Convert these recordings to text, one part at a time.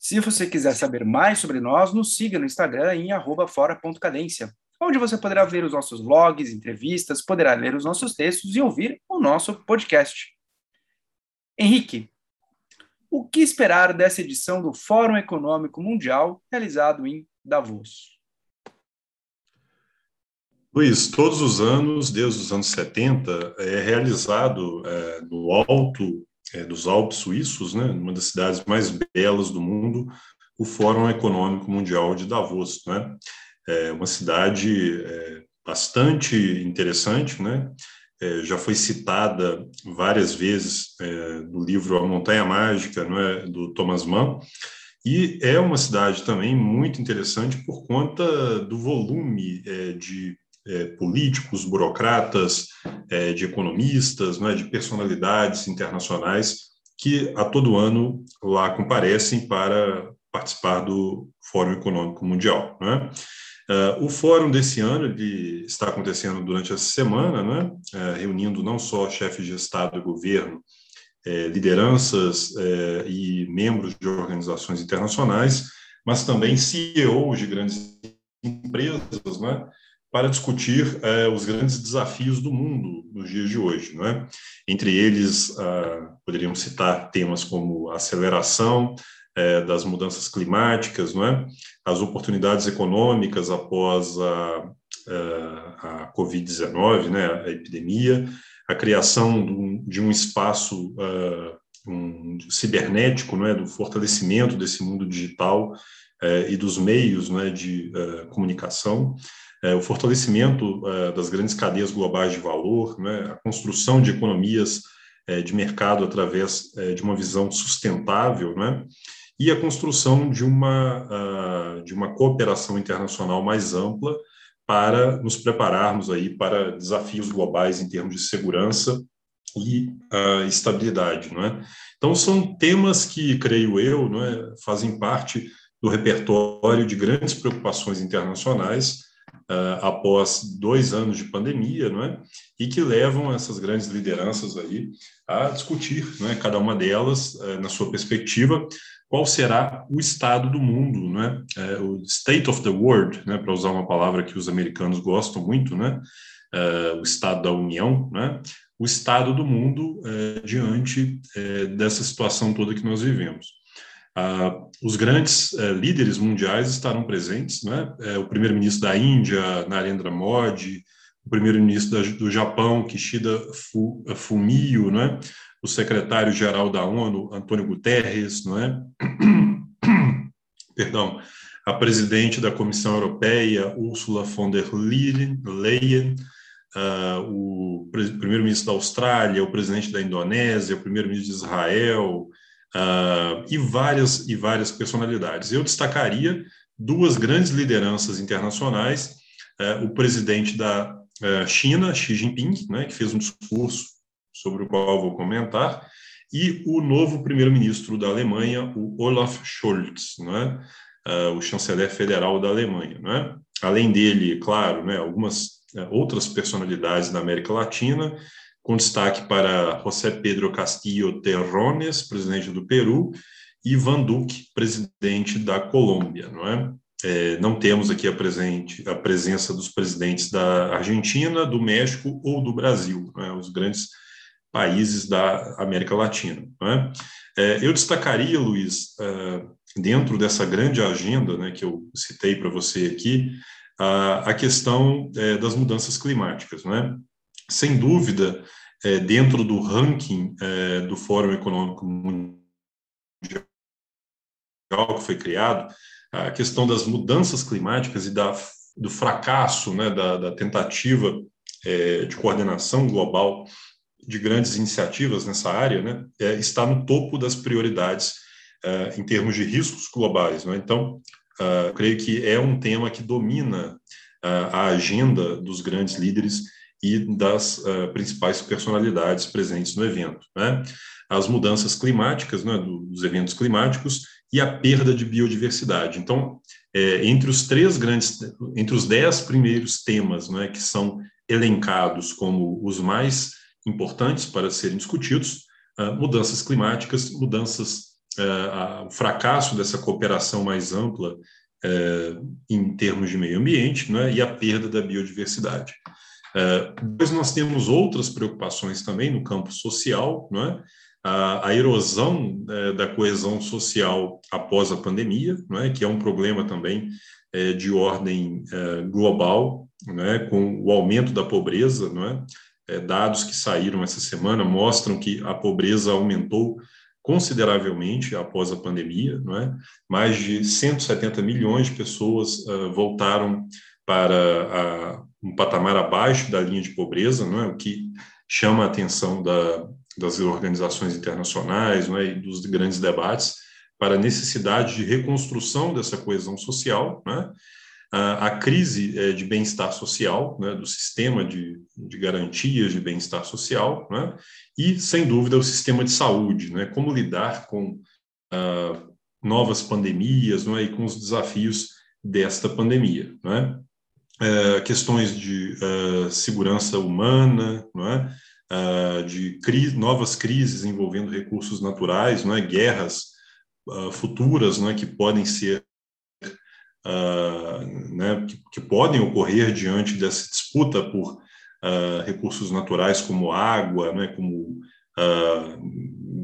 Se você quiser saber mais sobre nós, nos siga no Instagram em fora.cadência, onde você poderá ver os nossos vlogs, entrevistas, poderá ler os nossos textos e ouvir o nosso podcast. Henrique, o que esperar dessa edição do Fórum Econômico Mundial realizado em Davos? Luiz, todos os anos, desde os anos 70, é realizado é, no alto é, dos Alpes suíços, né, uma das cidades mais belas do mundo, o Fórum Econômico Mundial de Davos, né? É uma cidade é, bastante interessante, né? É, já foi citada várias vezes é, no livro A Montanha Mágica, não é, do Thomas Mann, e é uma cidade também muito interessante por conta do volume é, de é, políticos, burocratas, é, de economistas, né, de personalidades internacionais que a todo ano lá comparecem para participar do Fórum Econômico Mundial. Né? Uh, o fórum desse ano ele está acontecendo durante essa semana, né? Uh, reunindo não só chefes de Estado e governo, uh, lideranças é, e membros de organizações internacionais, mas também CEOs de grandes empresas, né? Para discutir é, os grandes desafios do mundo nos dias de hoje. Não é? Entre eles, ah, poderíamos citar temas como a aceleração é, das mudanças climáticas, não é? as oportunidades econômicas após a, a, a Covid-19, né? a epidemia, a criação de um, de um espaço uh, um, cibernético, não é? do fortalecimento desse mundo digital e dos meios não é? de uh, comunicação, é, o fortalecimento é, das grandes cadeias globais de valor, né, a construção de economias é, de mercado através é, de uma visão sustentável, né, e a construção de uma, uh, de uma cooperação internacional mais ampla para nos prepararmos aí para desafios globais em termos de segurança e uh, estabilidade, é? Então são temas que creio eu, é, fazem parte do repertório de grandes preocupações internacionais uh, após dois anos de pandemia, não é? E que levam essas grandes lideranças aí a discutir, não é? Cada uma delas, uh, na sua perspectiva, qual será o estado do mundo, é? Uh, o state of the world, né? Para usar uma palavra que os americanos gostam muito, né? o estado da União, né? O estado do mundo diante dessa situação toda que nós vivemos. Ah, os grandes eh, líderes mundiais estarão presentes, né? Eh, o primeiro-ministro da Índia, Narendra Modi, o primeiro-ministro do Japão, Kishida eh, Fumio, né? o secretário-geral da ONU, Antônio Guterres, não é? Perdão, a presidente da Comissão Europeia, Ursula von der Leyen, uh, o primeiro-ministro da Austrália, o presidente da Indonésia, o primeiro-ministro de Israel, uh, e várias e várias personalidades. Eu destacaria duas grandes lideranças internacionais: uh, o presidente da uh, China, Xi Jinping, né, que fez um discurso sobre o qual vou comentar, e o novo primeiro-ministro da Alemanha, o Olaf Scholz, né, o chanceler federal da Alemanha. Né? Além dele, claro, né, algumas outras personalidades da América Latina, com destaque para José Pedro Castillo Terrones, presidente do Peru, e Van Duque, presidente da Colômbia, não é? é não temos aqui a, presente, a presença dos presidentes da Argentina, do México ou do Brasil, é? os grandes países da América Latina. É? É, eu destacaria, Luiz, é, dentro dessa grande agenda né, que eu citei para você aqui, a, questão é, das mudanças climáticas. Não é? Sem dúvida, é, dentro do ranking é, do Fórum Econômico Mundial que foi criado, a questão das mudanças climáticas e da, do fracasso, né, da, da tentativa é, de coordenação global de grandes iniciativas nessa área, né, é, está no topo das prioridades é, em termos de riscos globais. Né? Então, uh, creio que é um tema que domina a agenda dos grandes líderes e das uh, principais personalidades presentes no evento. Né? As mudanças climáticas, né, dos eventos climáticos e a perda de biodiversidade. Então, é, entre os três grandes, entre os dez primeiros temas né, que são elencados como os mais importantes para serem discutidos, uh, mudanças climáticas, mudanças, uh, o fracasso dessa cooperação mais ampla em termos de meio ambiente né, e a perda da biodiversidade. Depois nós temos outras preocupações também no campo social, não é? a, erosão é, da coesão social após a pandemia, é, que é um problema também é, de ordem é, global, é, com o aumento da pobreza. É? dados que saíram essa semana mostram que a pobreza aumentou consideravelmente após a pandemia. Mais de 170 milhões de pessoas uh, voltaram para a, um patamar abaixo da linha de pobreza, o que chama a atenção da, das organizações internacionais né, e dos grandes debates para a necessidade de reconstrução dessa coesão social, né, a, a, crise é, de bem-estar social, né, do sistema de, de garantias de bem-estar social, né, e, sem dúvida, o sistema de saúde, né, como lidar com uh, novas pandemias né, e com os desafios desta pandemia. Né, uh, questões de uh, segurança humana, não é? uh, de cri novas crises envolvendo recursos naturais, não é? guerras futuras não é? que podem ser né? que, que, podem ocorrer diante dessa disputa por recursos naturais como água, né? como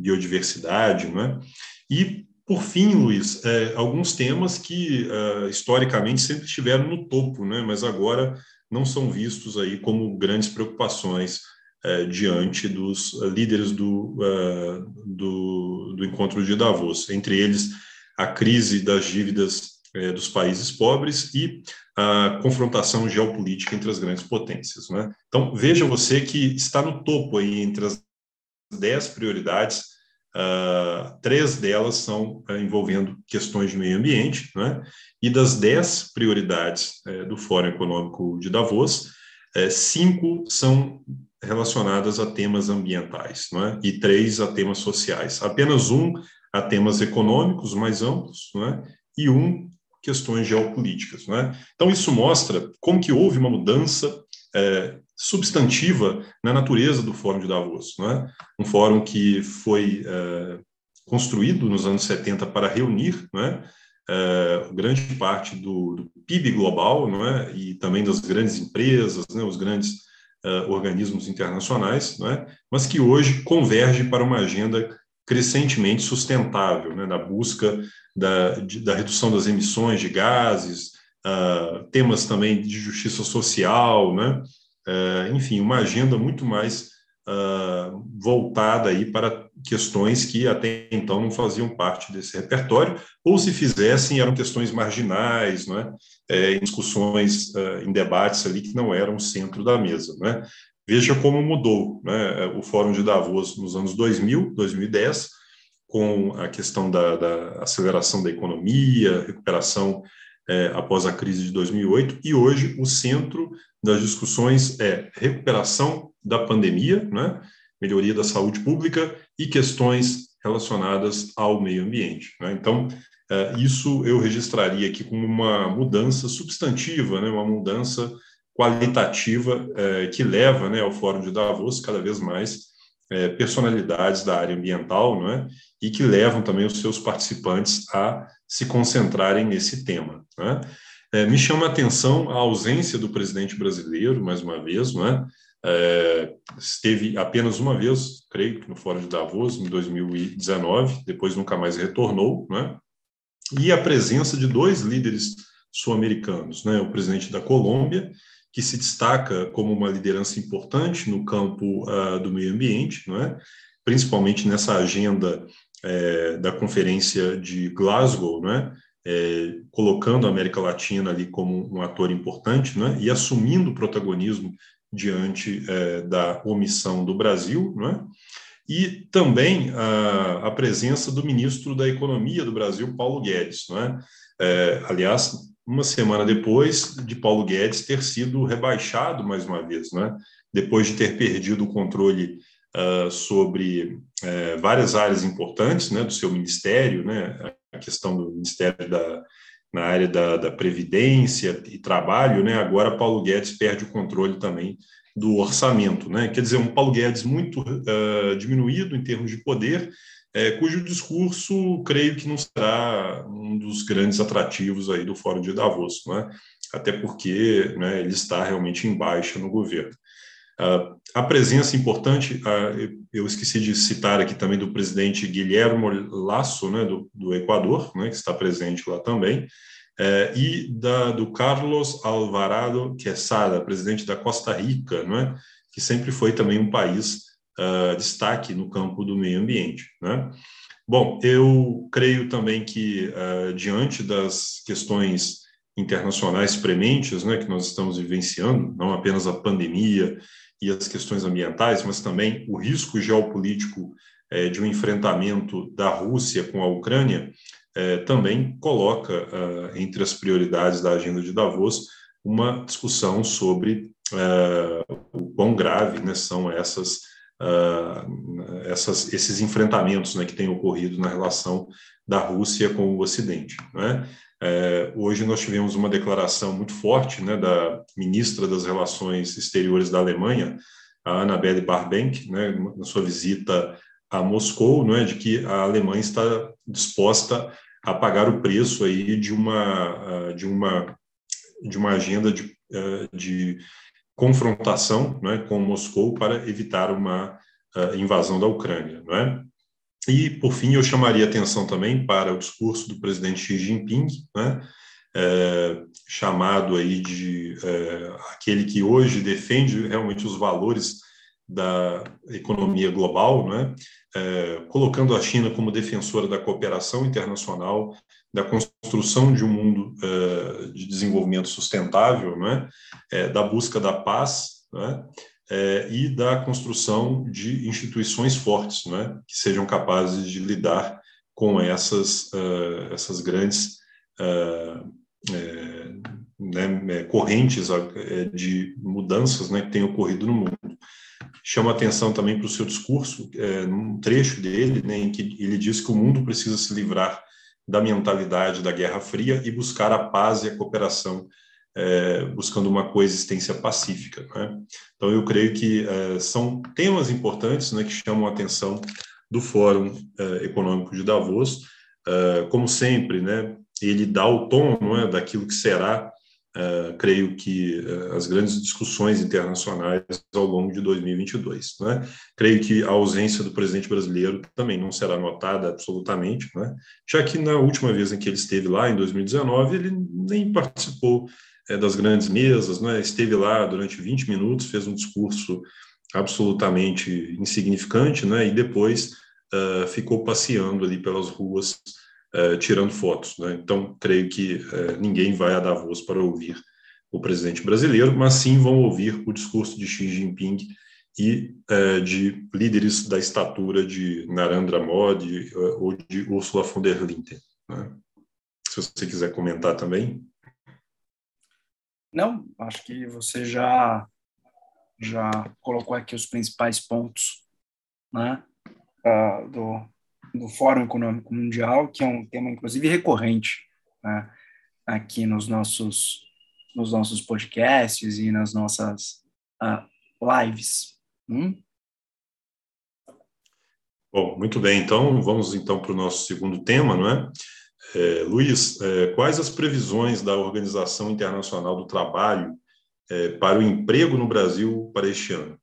biodiversidade, não é? E por fim, Luiz, é, alguns temas que historicamente sempre estiveram no topo, né? Mas agora não são vistos aí como grandes preocupações é, diante dos uh, líderes do, uh, do, do, encontro de Davos, entre eles a crise das dívidas uh, dos países pobres e a confrontação geopolítica entre as grandes potências. Né? Então, veja você que está no topo aí entre as dez prioridades, três delas são envolvendo questões de meio ambiente, né? e das dez prioridades do Fórum Econômico de Davos, cinco são relacionadas a temas ambientais, não é? e três a temas sociais. Apenas um a temas econômicos mais amplos, não é? e um questões geopolíticas. É? Então, isso mostra como que houve uma mudança é, substantiva na natureza do Fórum de Davos. Não é? Um fórum que foi é, construído nos anos 70 para reunir não é? É, grande parte do, do, PIB global é? e também das grandes empresas, né? os grandes organismos internacionais, mas que hoje converge para uma agenda crescentemente sustentável, né, na busca da, de, da redução das emissões de gases, uh, temas também de justiça social, né, enfim, uma agenda muito mais uh, voltada aí para questões que até então não faziam parte desse repertório, ou se fizessem eram questões marginais, né, é, em discussões, uh, em debates ali que não eram o centro da mesa. Né. Veja como mudou né, o Fórum de Davos nos anos 2000, 2010, com a questão da, da aceleração da economia, recuperação é, após a crise de 2008, e hoje o centro das discussões é recuperação da pandemia, né, melhoria da saúde pública e questões relacionadas ao meio ambiente. Né? Então, é, isso eu registraria aqui como uma mudança substantiva, né, uma mudança qualitativa é, que leva né, ao Fórum de Davos cada vez mais é, personalidades da área ambiental, não é? e que levam também os seus participantes a se concentrarem nesse tema. Né? É, me chama a atenção a ausência do presidente brasileiro, mais uma vez, não é? É, esteve apenas uma vez, creio que no Fórum de Davos, em 2019, depois nunca mais retornou, né? e a presença de dois líderes sul-americanos, né? o presidente da Colômbia, que se destaca como uma liderança importante no campo uh, do meio ambiente, não é? principalmente nessa agenda é, da Conferência de Glasgow, não é? Colocando a América Latina ali como um ator importante né, e assumindo protagonismo diante é, da omissão do Brasil, né, e também a, a presença do ministro da Economia do Brasil, Paulo Guedes. Não é? É, aliás, uma semana depois de Paulo Guedes ter sido rebaixado mais uma vez, né? depois de ter perdido o controle uh, sobre uh, várias áreas importantes né, do seu ministério, né? Questão do ministério da, na área da, da Previdência e Trabalho, né? agora Paulo Guedes perde o controle também do orçamento. Né? Quer dizer, um Paulo Guedes muito uh, diminuído em termos de poder, é, cujo discurso creio que não será um dos grandes atrativos aí do Fórum de Davos, né? até porque né, ele está realmente em baixa no governo. Uh, a presença importante, eu esqueci de citar aqui também do presidente Guilherme Lasso, né, do, do Equador, né, que está presente lá também, uh, e da, do Carlos Alvarado Quesada, presidente da Costa Rica, né, que sempre foi também um país uh, destaque no campo do meio ambiente. Né? Bom, eu creio também que, uh, diante das questões internacionais prementes né, que nós estamos vivenciando, não apenas a pandemia e as questões ambientais, mas também o risco geopolítico eh, de um enfrentamento da Rússia com a Ucrânia, eh, também coloca uh, entre as prioridades da agenda de Davos uma discussão sobre uh, o quão grave né, são essas uh, essas, esses enfrentamentos né, que têm ocorrido na relação da Rússia com o Ocidente. Né? É, hoje nós tivemos uma declaração muito forte né, da ministra das Relações Exteriores da Alemanha, a Annabelle Barbank, né, na sua visita a Moscou, né, de que a Alemanha está disposta a pagar o preço aí de uma de uma de uma agenda de, de confrontação né, com Moscou para evitar uma invasão da Ucrânia. Né? E, por fim, eu chamaria atenção também para o discurso do presidente Xi Jinping, né, é, chamado aí de é, aquele que hoje defende realmente os valores da economia global, né, é, colocando a China como defensora da cooperação internacional, da construção de um mundo uh, de desenvolvimento sustentável, né, é, da busca da paz né, é, e da construção de instituições fortes, né, que sejam capazes de lidar com essas, uh, essas grandes uh, né, correntes de mudanças né, que têm ocorrido no mundo. Chama atenção também para o seu discurso, num trecho dele, né, em que ele diz que o mundo precisa se livrar da mentalidade da Guerra Fria e buscar a paz e a cooperação, é, buscando uma coexistência pacífica. Né? Então, eu creio que é, são temas importantes né, que chamam a atenção do Fórum é, Econômico de Davos. É, como sempre, né, ele dá o tom é, daquilo que será Uh, creio que as grandes discussões internacionais ao longo de 2022. Né? Creio que a ausência do presidente brasileiro também não será notada absolutamente, né? já que na última vez em que ele esteve lá, em 2019, ele nem participou é, das grandes mesas, né? esteve lá durante 20 minutos, fez um discurso absolutamente insignificante né? e depois uh, ficou passeando ali pelas ruas uh, tirando fotos. Né? Então, creio que uh, ninguém vai a Davos para ouvir o presidente brasileiro, mas sim vão ouvir o discurso de Xi Jinping e uh, de líderes da estatura de Narendra Modi ou de Ursula von der Leyen. Né? Se você quiser comentar também. Não, acho que você já já colocou aqui os principais pontos né, uh, do, do Fórum Econômico Mundial, que é um tema, inclusive, recorrente né, aqui nos nossos, nos nossos podcasts e nas nossas uh, lives. Hum? Bom, muito bem. Então, vamos então para o nosso segundo tema, não é? É Luiz, é, quais as previsões da Organização Internacional do Trabalho é, para o emprego no Brasil para este ano?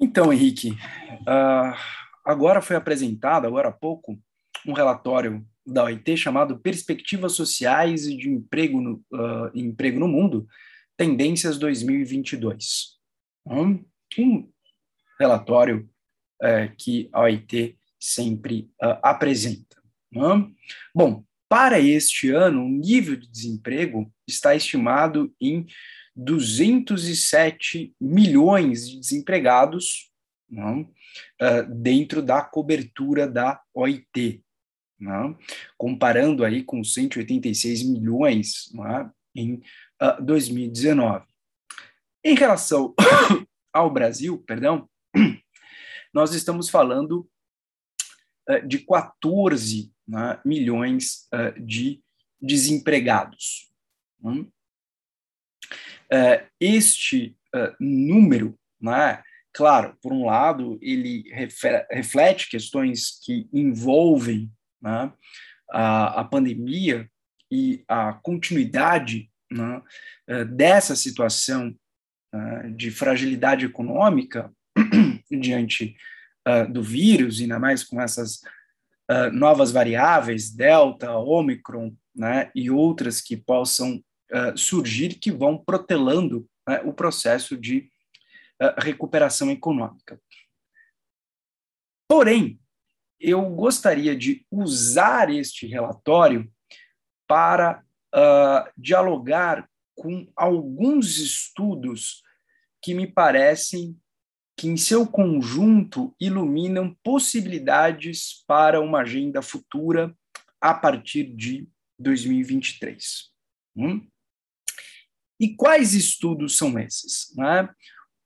Então, Henrique, uh, Agora foi apresentado, agora há pouco, um relatório da OIT chamado Perspectivas Sociais e de Emprego no, uh, Emprego no Mundo, Tendências 2022. Um, um relatório uh, que a OIT sempre uh, apresenta. Um, bom, para este ano, o nível de desemprego está estimado em 207 milhões de desempregados não, uh, dentro da cobertura da OIT, não, comparando aí com 186 milhões não, em uh, 2019. Em relação ao Brasil, perdão, nós estamos falando de 14 né, milhões de desempregados. Não? este número né, Claro, por um lado, ele reflete questões que envolvem né, a, a, pandemia e a continuidade né, eh, dessa situação uh, de fragilidade econômica diante uh, do vírus, ainda mais com essas uh, novas variáveis, Delta, Omicron, né, e outras que possam surgir, que vão protelando né, o processo de recuperação econômica. Porém, eu gostaria de usar este relatório para uh, dialogar com alguns estudos que me parecem que, em seu conjunto, iluminam possibilidades para uma agenda futura a partir de 2023. Hum? E quais estudos são esses? Né?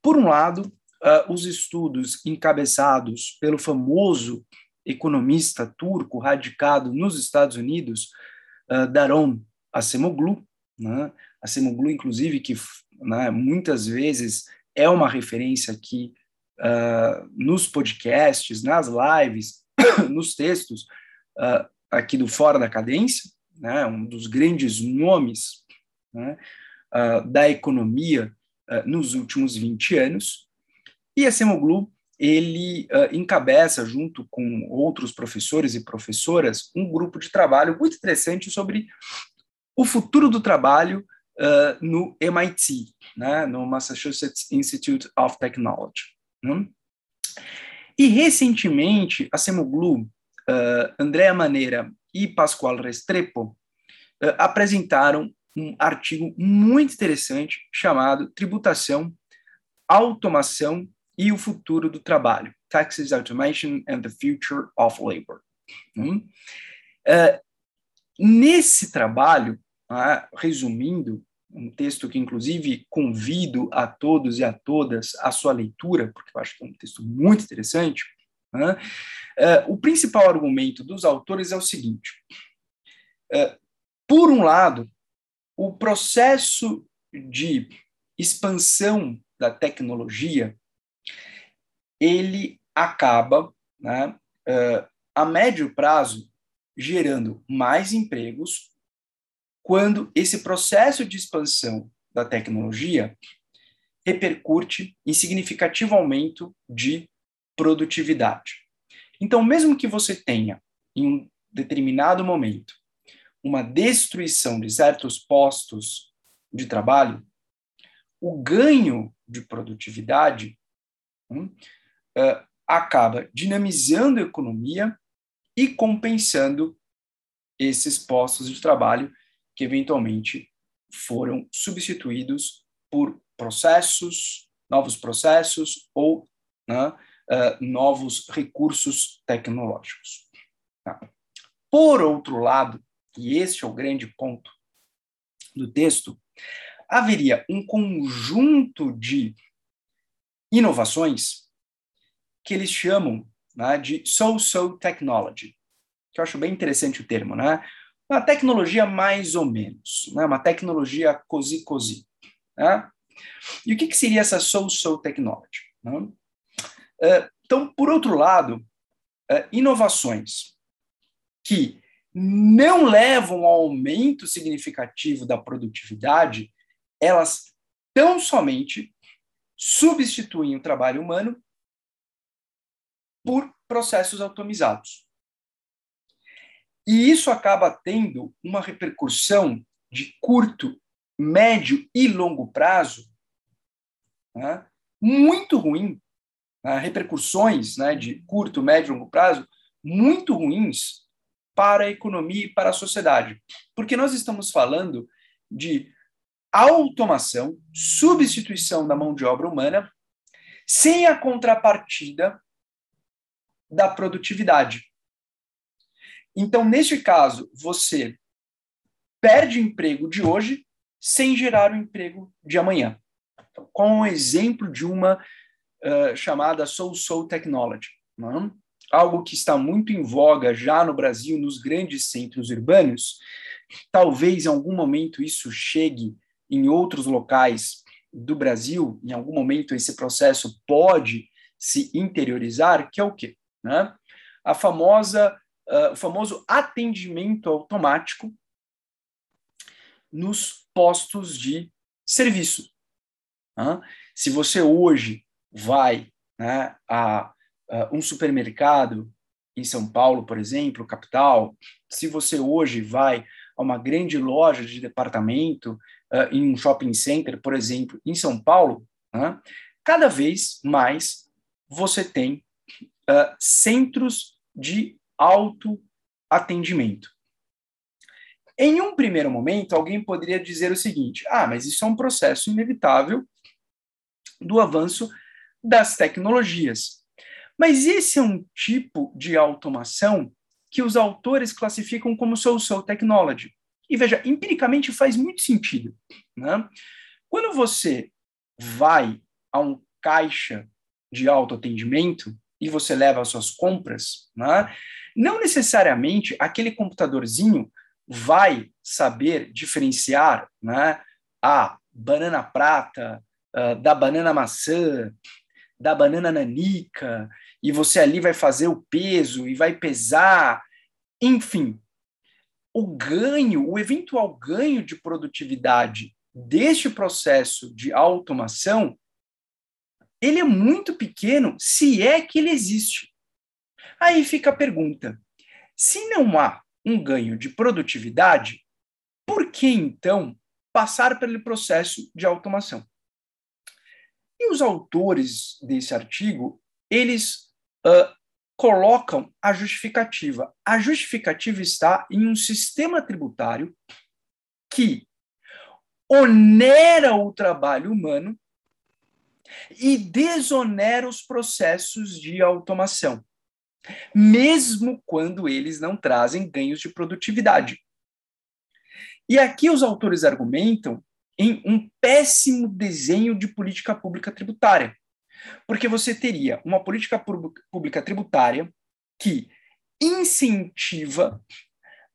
Por um lado, uh, os estudos encabeçados pelo famoso economista turco radicado nos Estados Unidos, uh, Daron Acemoglu, né? Acemoglu, inclusive, que né, muitas vezes é uma referência aqui uh, nos podcasts, nas lives, nos textos uh, aqui do Fora da Cadência, né, um dos grandes nomes né, uh, da economia uh, nos últimos 20 anos. E a Semoglu, ele uh, encabeça, junto com outros professores e professoras, um grupo de trabalho muito interessante sobre o futuro do trabalho no MIT, né, no Massachusetts Institute of Technology. Né? E, recentemente, a Semoglu, Andrea Maneira e Pascoal Restrepo apresentaram um artigo muito interessante chamado Tributação, Automação e o Futuro do Trabalho: Taxes, Automation and the Future of Labor. Hum? Uh, nesse trabalho, uh, resumindo, um texto que, inclusive, convido a todos e a todas a sua leitura, porque eu acho que é um texto muito interessante. Uh, o principal argumento dos autores é o seguinte: por um lado, o processo de expansão da tecnologia ele acaba, né, uh, a médio prazo, gerando mais empregos, quando esse processo de expansão da tecnologia repercute em significativo aumento de produtividade. Então, mesmo que você tenha, em um determinado momento, uma destruição de certos postos de trabalho, o ganho de produtividade hum, uh, acaba dinamizando a economia e compensando esses postos de trabalho que eventualmente foram substituídos por processos, novos processos ou né, uh, novos recursos tecnológicos. Tá? Por outro lado, e este é o grande ponto do texto, haveria um conjunto de inovações que eles chamam né, de so-so technology, que eu acho bem interessante o termo, né? Uma tecnologia mais ou menos, né? uma tecnologia cosi-cosi. Né? E o que, que seria essa so-so technology? Né? Eh, então, por outro lado, eh, inovações que não levam ao aumento significativo da produtividade, elas tão somente substituem o trabalho humano por processos automizados. E isso acaba tendo uma repercussão de curto, médio e longo prazo né, muito ruim, né, repercussões né, de curto, médio e longo prazo muito ruins para a economia e para a sociedade. Porque nós estamos falando de automação, substituição da mão de obra humana, sem a contrapartida da produtividade. Então, neste caso, você perde o emprego de hoje sem gerar o emprego de amanhã. Então, com um exemplo de uma uh, chamada Soul Soul Technology? É? algo que está muito em voga já no Brasil, nos grandes centros urbanos. Talvez em algum momento isso chegue em outros locais do Brasil, em algum momento esse processo pode se interiorizar, que é o quê? Né? A famosa, uh, o famoso atendimento automático nos postos de serviço. Né? Se você hoje vai né, a, a um supermercado em São Paulo, por exemplo, capital, se você hoje vai a uma grande loja de departamento uh, em um shopping center, por exemplo, em São Paulo, uh, cada vez mais você tem uh, centros de autoatendimento. Em um primeiro momento, alguém poderia dizer o seguinte: ah, mas isso é um processo inevitável do avanço das tecnologias. Mas esse é um tipo de automação que os autores classificam como social technology. E veja, empiricamente faz muito sentido. Né? Quando você vai a um caixa de autoatendimento e você leva as suas compras, né? não necessariamente aquele computadorzinho vai saber diferenciar né, a banana prata uh, da banana maçã, da banana nanica, e você ali vai fazer o peso e vai pesar, enfim. O ganho, o eventual ganho de produtividade deste processo de automação, ele é muito pequeno, se é que ele existe. Aí fica a pergunta: se não há um ganho de produtividade, por que então passar pelo processo de automação? E os autores desse artigo, eles uh, colocam a justificativa. A justificativa está em um sistema tributário que onera o trabalho humano e desonera os processos de automação, mesmo quando eles não trazem ganhos de produtividade. E aqui os autores argumentam em um péssimo desenho de política pública tributária. Porque você teria uma política pública tributária que incentiva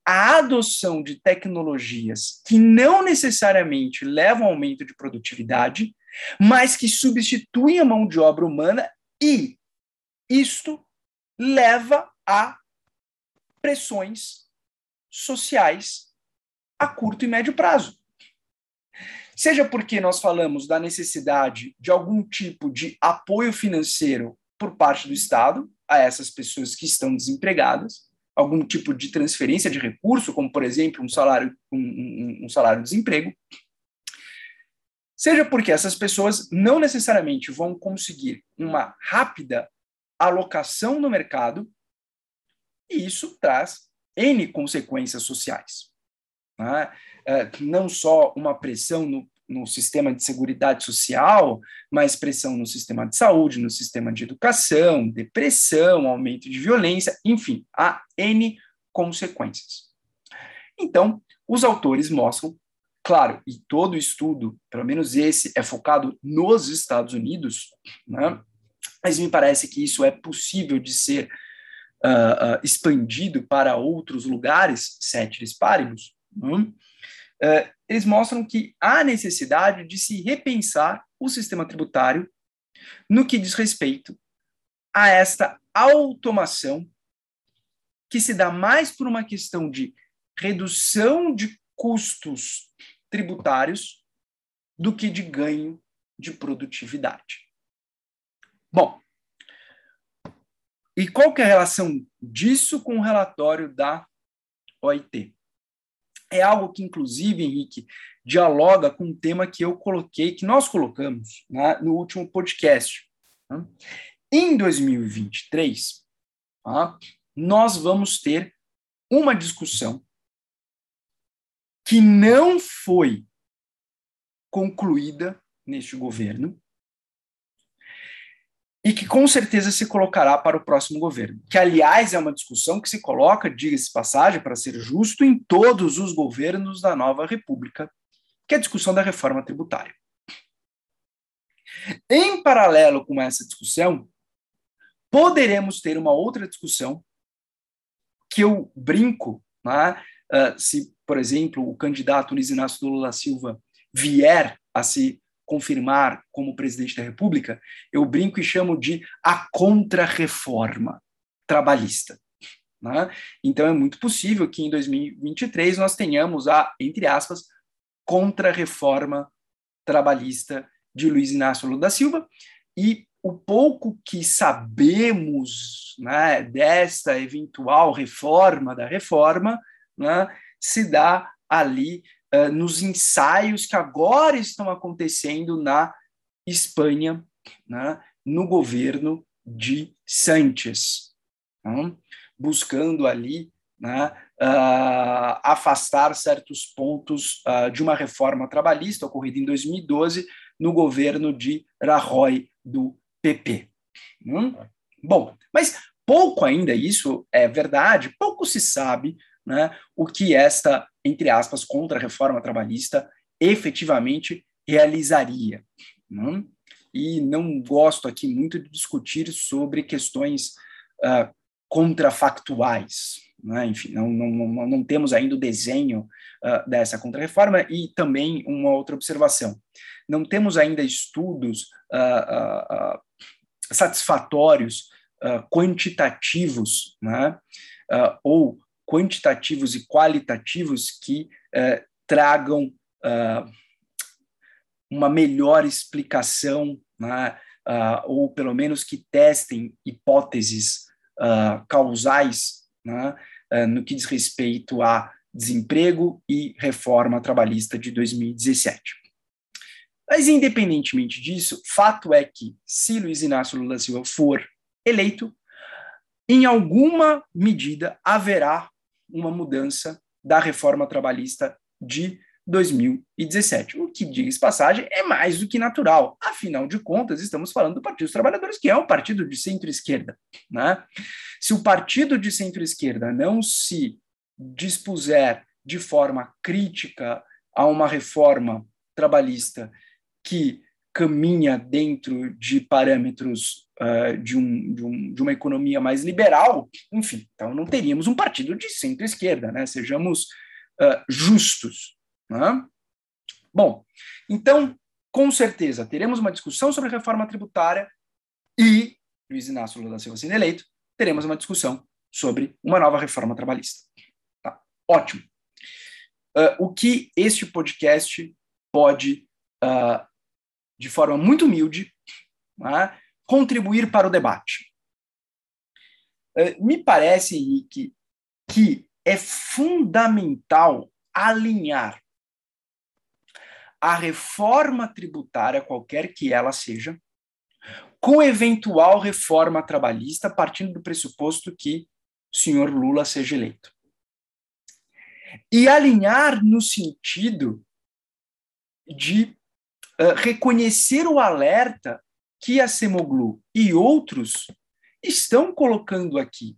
a adoção de tecnologias que não necessariamente levam ao aumento de produtividade, mas que substituem a mão de obra humana e isto leva a pressões sociais a curto e médio prazo. Seja porque nós falamos da necessidade de algum tipo de apoio financeiro por parte do Estado a essas pessoas que estão desempregadas, algum tipo de transferência de recurso, como por exemplo um salário um, um, um salário de desemprego, seja porque essas pessoas não necessariamente vão conseguir uma rápida alocação no mercado, e isso traz N consequências sociais. Né? É, não só uma pressão no, no sistema de seguridade social, mas pressão no sistema de saúde, no sistema de educação, depressão, aumento de violência, enfim, há N consequências. Então, os autores mostram, claro, e todo estudo, pelo menos esse, é focado nos Estados Unidos, né? mas me parece que isso é possível de ser uh, uh, expandido para outros lugares, ceteris paribus, uh, eles mostram que há necessidade de se repensar o sistema tributário no que diz respeito a esta automação que se dá mais por uma questão de redução de custos tributários do que de ganho de produtividade. Bom, e qual que é a relação disso com o relatório da OIT? É algo que, inclusive, Henrique, dialoga com um tema que eu coloquei, que nós colocamos né, no último podcast. Né? Em 2023, tá, nós vamos ter uma discussão que não foi concluída neste governo, e que com certeza se colocará para o próximo governo. Que, aliás, é uma discussão que se coloca, diga-se passagem, para ser justo, em todos os governos da nova República, que é a discussão da reforma tributária. Em paralelo com essa discussão, poderemos ter uma outra discussão que eu brinco, né? Uh, se, por exemplo, o candidato Luiz Inácio Lula Silva vier a se confirmar como presidente da República, eu brinco e chamo de a contra-reforma trabalhista. Né? Então, é muito possível que em 2023 nós tenhamos a, entre aspas, contra-reforma trabalhista de Luiz Inácio Lula da Silva, e o pouco que sabemos né, desta eventual reforma da reforma né, se dá ali uh, nos ensaios que agora estão acontecendo na Espanha, né, no governo de Sánchez, né, buscando ali né, uh, afastar certos pontos uh, de uma reforma trabalhista ocorrida em 2012 no governo de Rajoy do PP. Hum? Bom, mas pouco ainda isso é verdade, pouco se sabe né, o que esta, entre aspas, contra-reforma trabalhista efetivamente realizaria. Né? E não gosto aqui muito de discutir sobre questões uh, contrafactuais. Né? Enfim, não, não, não, não, temos ainda o desenho uh, dessa contrarreforma e também uma outra observação. Não temos ainda estudos uh, satisfatórios, quantitativos, né? ou quantitativos e qualitativos que eh, tragam uh, uma melhor explicação, né, uh, ou pelo menos que testem hipóteses uh, causais né, no que diz respeito a desemprego e reforma trabalhista de 2017. Mas, independentemente disso, fato é que, se Luiz Inácio Lula Silva for eleito, em alguma medida haverá uma mudança da reforma trabalhista de 2017. O que, diz passagem, é mais do que natural. Afinal de contas, estamos falando do Partido dos Trabalhadores, que é um partido de centro-esquerda. Né? Se o partido de centro-esquerda não se dispuser de forma crítica a uma reforma trabalhista que caminha dentro de parâmetros uh, de, um, de, um, de, uma economia mais liberal, enfim, então não teríamos um partido de centro-esquerda, né? Sejamos uh, justos. Né? Bom, então, com certeza, teremos uma discussão sobre reforma tributária e, Luiz Inácio Lula da Silva sendo eleito, teremos uma discussão sobre uma nova reforma trabalhista. Tá? Ótimo. Uh, o que este podcast pode, uh, de forma muito humilde, né, contribuir para o debate. É, me parece, Henrique, que é fundamental alinhar a reforma tributária, qualquer que ela seja, com eventual reforma trabalhista, partindo do pressuposto que o senhor Lula seja eleito. E alinhar no sentido de uh, reconhecer o alerta que a Semoglu e outros estão colocando aqui.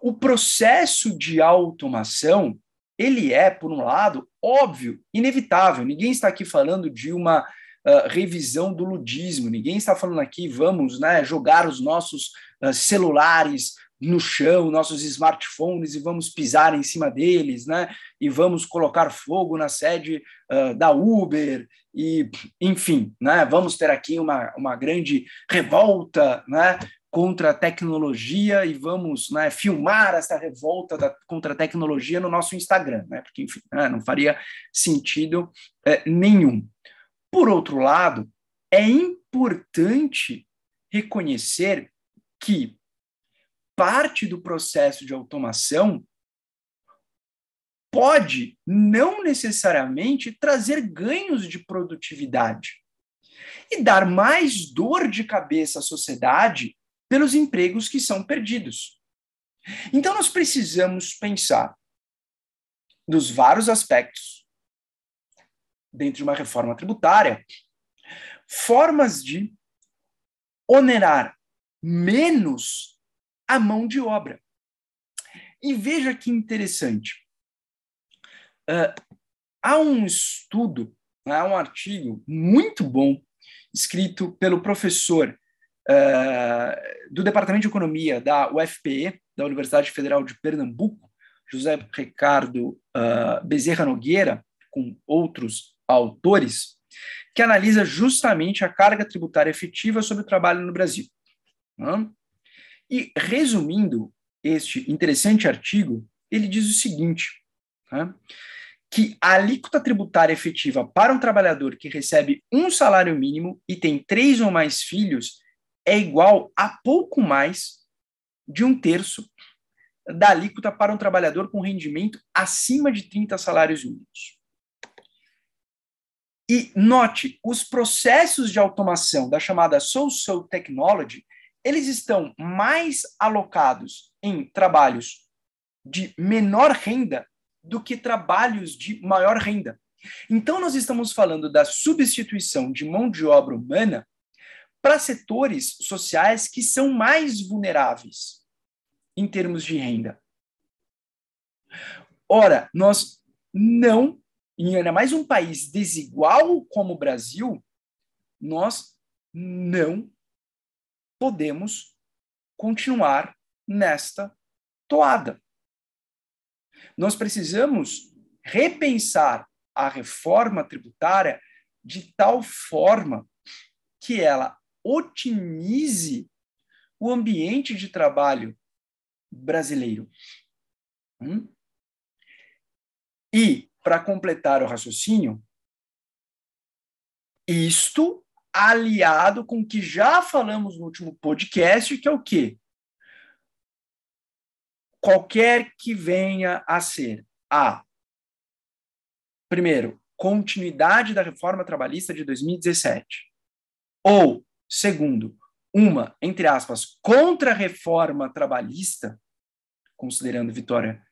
O processo de automação, ele é, por um lado, óbvio, inevitável. Ninguém está aqui falando de uma uh, revisão do ludismo, ninguém está falando aqui, vamos né, jogar os nossos uh, celulares no chão, nossos smartphones e vamos pisar em cima deles, né? E vamos colocar fogo na sede uh, da Uber e, enfim, né? Vamos ter aqui uma, uma grande revolta, né? Contra a tecnologia e vamos né, filmar essa revolta da, contra a tecnologia no nosso Instagram, né? Porque, enfim, né, não faria sentido é, nenhum. Por outro lado, é importante reconhecer que parte do processo de automação pode não necessariamente trazer ganhos de produtividade e dar mais dor de cabeça à sociedade pelos empregos que são perdidos. Então, nós precisamos pensar dos vários aspectos dentro de uma reforma tributária, formas de onerar menos a mão de obra. E veja que interessante. Uh, há um estudo, há um artigo muito bom, escrito pelo professor uh, do Departamento de Economia da UFPE, da Universidade Federal de Pernambuco, José Ricardo uh, Bezerra Nogueira, com outros autores, que analisa justamente a carga tributária efetiva sobre o trabalho no Brasil. E, resumindo este interessante artigo, ele diz o seguinte: que a alíquota tributária efetiva para um trabalhador que recebe um salário mínimo e tem três ou mais filhos é igual a pouco mais de um terço da alíquota para um trabalhador com rendimento acima de 30 salários mínimos. E note, os processos de automação da chamada social technology, eles estão mais alocados em trabalhos de menor renda do que trabalhos de maior renda. Então, nós estamos falando da substituição de mão de obra humana para setores sociais que são mais vulneráveis em termos de renda. Ora, nós não e ainda mais um país desigual como o Brasil, nós não podemos continuar nesta toada. Nós precisamos repensar a reforma tributária de tal forma que ela otimize o ambiente de trabalho brasileiro. Hum? E para completar o raciocínio, isto aliado com o que já falamos no último podcast, que é o quê? Qualquer que venha a ser a, primeiro, continuidade da reforma trabalhista de 2017, ou, segundo, uma, entre aspas, contra-reforma trabalhista, considerando vitória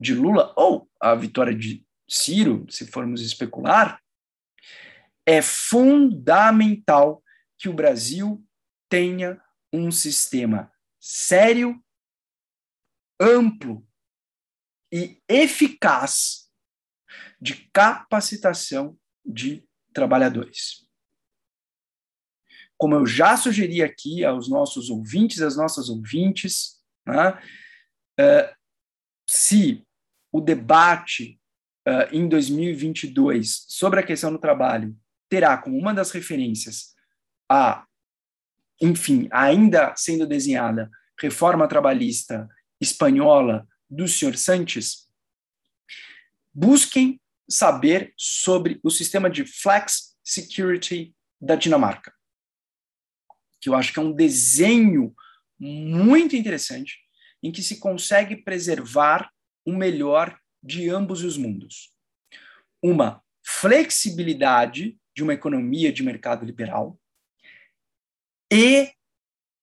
de Lula, ou a vitória de Ciro, se formos especular, é fundamental que o Brasil tenha um sistema sério, amplo e eficaz de capacitação de trabalhadores. Como eu já sugeri aqui aos nossos ouvintes, às nossas ouvintes, né, uh, se o debate uh, em 2022 sobre a questão do trabalho terá como uma das referências a, enfim, ainda sendo desenhada reforma trabalhista espanhola do senhor Sanches, busquem saber sobre o sistema de flex security da Dinamarca, que eu acho que é um desenho muito interessante em que se consegue preservar o melhor de ambos os mundos. Uma flexibilidade de uma economia de mercado liberal e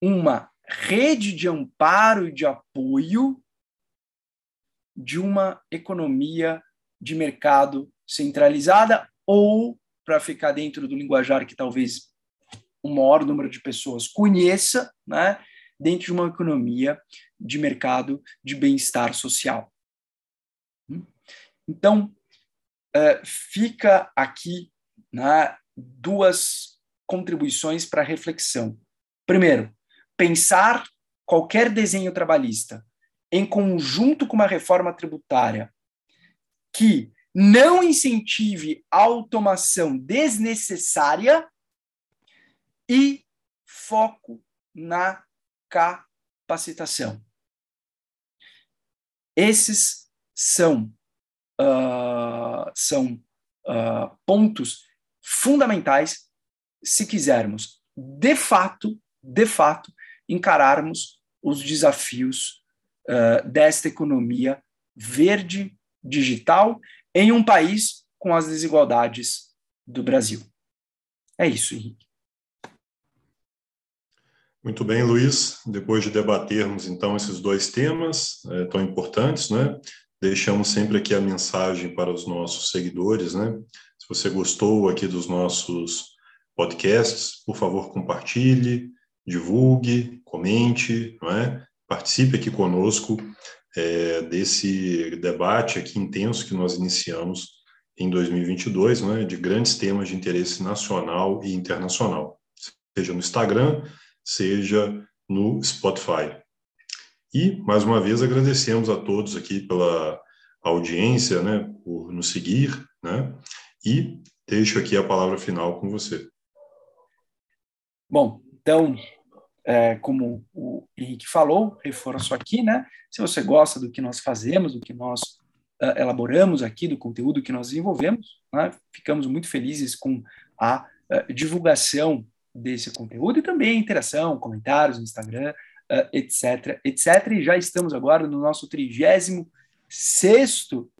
uma rede de amparo e de apoio de uma economia de mercado centralizada ou, para ficar dentro do linguajar que talvez o maior número de pessoas conheça, né, dentro de uma economia de mercado de bem-estar social. Então, uh, fica aqui né, duas contribuições para reflexão. Primeiro, pensar qualquer desenho trabalhista em conjunto com uma reforma tributária que não incentive automação desnecessária e foco na capacitação. Esses são uh, são uh, pontos fundamentais se quisermos, de fato, de fato, encararmos os desafios uh, desta economia verde digital em um país com as desigualdades do Brasil. É isso, Henrique. Muito bem, Luiz. Depois de debatermos então esses dois temas é, tão importantes, né? Deixamos sempre aqui a mensagem para os nossos seguidores, né? Você gostou aqui dos nossos podcasts, por favor, compartilhe, divulgue, comente, é? participe aqui conosco é, desse debate aqui intenso que nós iniciamos em 2022, né, de grandes temas de interesse nacional e internacional, seja no Instagram, seja no Spotify. E, mais uma vez, agradecemos a todos aqui pela audiência, né, por nos seguir, né, e deixo aqui a palavra final com você. Bom, então, é, como o Henrique falou, reforço aqui, né, se você gosta do que nós fazemos, do que nós uh, elaboramos aqui, do conteúdo que nós desenvolvemos, né, ficamos muito felizes com a uh, divulgação desse conteúdo e também interação, comentários no Instagram, uh, etc, etc. E já estamos agora no nosso 36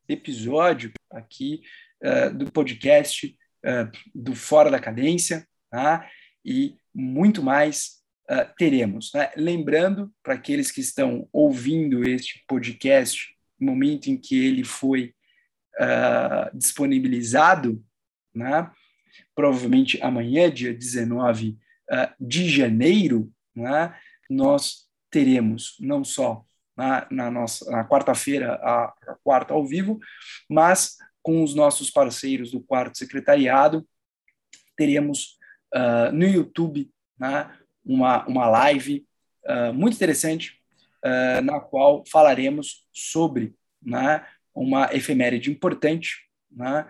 episódio aqui uh, do podcast uh, do Fora da Cadência, tá? e muito mais teremos. Né? Lembrando, para aqueles que estão ouvindo este podcast, no momento em que ele foi disponibilizado, né? provavelmente amanhã, dia 19 uh, de janeiro, né, nós teremos não só na, na nossa quarta-feira a, a, quarta ao vivo, mas com os nossos parceiros do quarto secretariado teremos uh, no YouTube né, uma uma live uh, muito interessante na qual falaremos sobre né, uma efeméride importante né,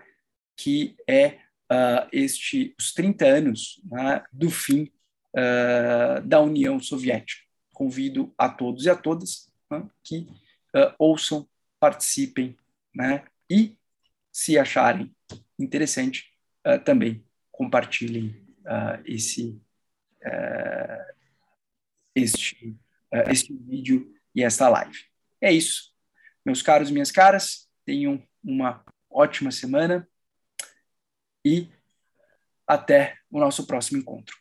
que é uh, este, os 30 anos né, do fim uh, da União Soviética. Convido a todos e a todas né, que uh, ouçam, participem né, e, se acharem interessante, também compartilhem esse, este, este vídeo e esta live. É isso. Meus caros e minhas caras, tenham uma ótima semana e até o nosso próximo encontro.